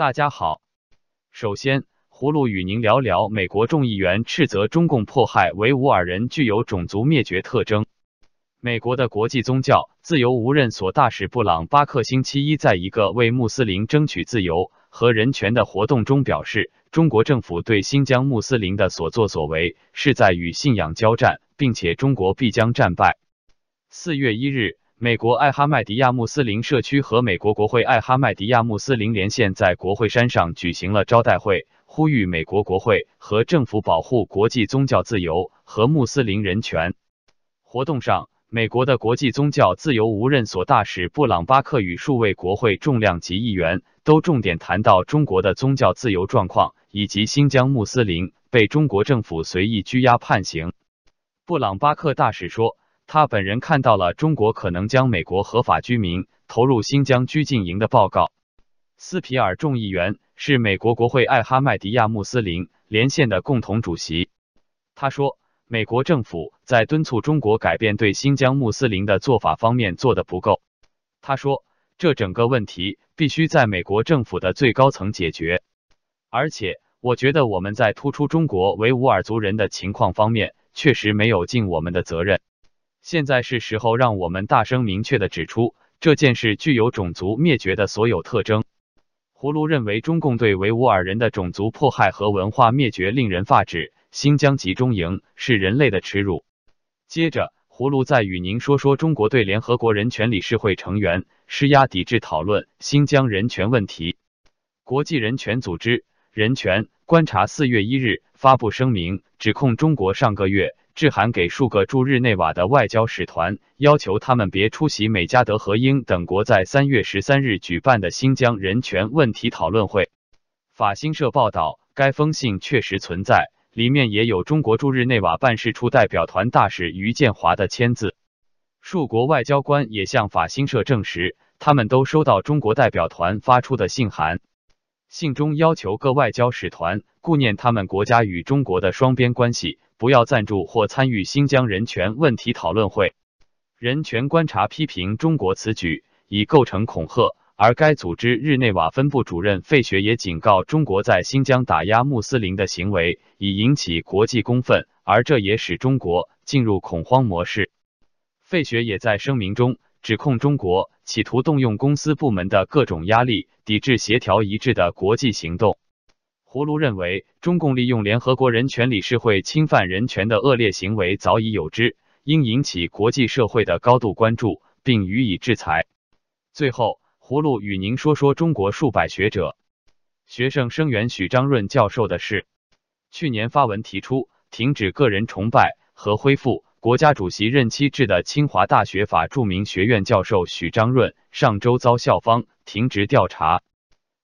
大家好，首先，葫芦与您聊聊美国众议员斥责中共迫害维吾尔人具有种族灭绝特征。美国的国际宗教自由无任所大使布朗巴克星期一在一个为穆斯林争取自由和人权的活动中表示，中国政府对新疆穆斯林的所作所为是在与信仰交战，并且中国必将战败。四月一日，美国艾哈迈迪亚穆斯林社区和美国国会艾哈迈迪亚穆斯林连线在国会山上举行了招待会，呼吁美国国会和政府保护国际宗教自由和穆斯林人权。活动上，美国的国际宗教自由无任所大使布朗巴克与数位国会重量级议员都重点谈到中国的宗教自由状况，以及新疆穆斯林被中国政府随意拘押判刑。布朗巴克大使说，他本人看到了中国可能将美国合法居民投入新疆拘禁营的报告。斯皮尔众议员是美国国会艾哈迈迪亚穆斯林连线的共同主席，他说。美国政府在敦促中国改变对新疆穆斯林的做法方面做得不够。他说，这整个问题必须在美国政府的最高层解决。而且，我觉得我们在突出中国维吾尔族人的情况方面确实没有尽我们的责任。现在是时候让我们大声明确的指出，这件事具有种族灭绝的所有特征。葫芦认为，中共对维吾尔人的种族迫害和文化灭绝令人发指。新疆集中营是人类的耻辱。接着，葫芦再与您说说中国对联合国人权理事会成员施压抵制讨论新疆人权问题。国际人权组织人权观察四月一日发布声明，指控中国上个月致函给数个驻日内瓦的外交使团，要求他们别出席美加德和英等国在三月十三日举办的新疆人权问题讨论会。法新社报道，该封信确实存在。里面也有中国驻日内瓦办事处代表团大使于建华的签字，数国外交官也向法新社证实，他们都收到中国代表团发出的信函，信中要求各外交使团顾念他们国家与中国的双边关系，不要赞助或参与新疆人权问题讨论会。人权观察批评中国此举已构成恐吓。而该组织日内瓦分部主任费雪也警告，中国在新疆打压穆斯林的行为已引起国际公愤，而这也使中国进入恐慌模式。费雪也在声明中指控中国企图动用公司部门的各种压力，抵制协调一致的国际行动。葫芦认为，中共利用联合国人权理事会侵犯人权的恶劣行为早已有之，应引起国际社会的高度关注，并予以制裁。最后。葫芦与您说说中国数百学者、学生声援许章润教授的事。去年发文提出停止个人崇拜和恢复国家主席任期制的清华大学法著名学院教授许章润，上周遭校方停职调查。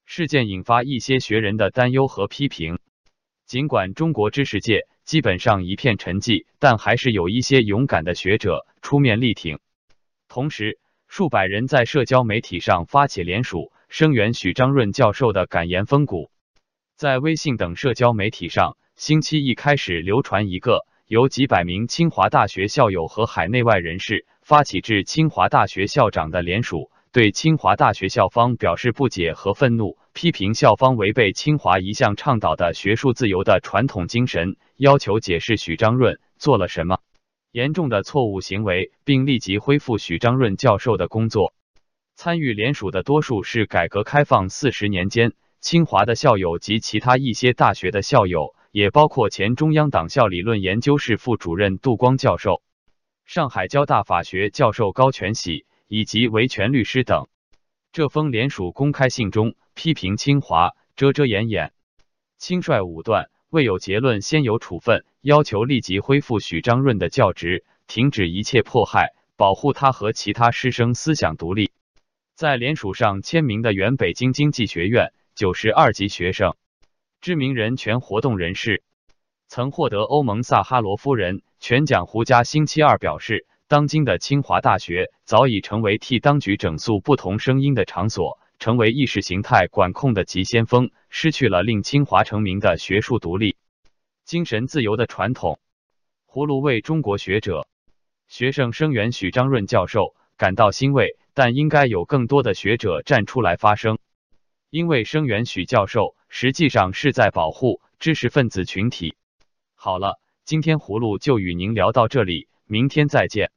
事件引发一些学人的担忧和批评。尽管中国知识界基本上一片沉寂，但还是有一些勇敢的学者出面力挺。同时，数百人在社交媒体上发起联署，声援许章润教授的感言风骨。在微信等社交媒体上，星期一开始流传一个由几百名清华大学校友和海内外人士发起致清华大学校长的联署，对清华大学校方表示不解和愤怒，批评校方违背清华一向倡导的学术自由的传统精神，要求解释许章润做了什么。严重的错误行为，并立即恢复许章润教授的工作。参与联署的多数是改革开放四十年间清华的校友及其他一些大学的校友，也包括前中央党校理论研究室副主任杜光教授、上海交大法学教授高全喜以及维权律师等。这封联署公开信中批评清华遮遮掩掩、轻率武断。未有结论先有处分，要求立即恢复许章润的教职，停止一切迫害，保护他和其他师生思想独立。在联署上签名的原北京经济学院九十二级学生、知名人权活动人士，曾获得欧盟萨哈罗夫人全奖胡佳星期二表示，当今的清华大学早已成为替当局整肃不同声音的场所。成为意识形态管控的急先锋，失去了令清华成名的学术独立、精神自由的传统。葫芦为中国学者、学生声援许章润教授感到欣慰，但应该有更多的学者站出来发声。因为声援许教授，实际上是在保护知识分子群体。好了，今天葫芦就与您聊到这里，明天再见。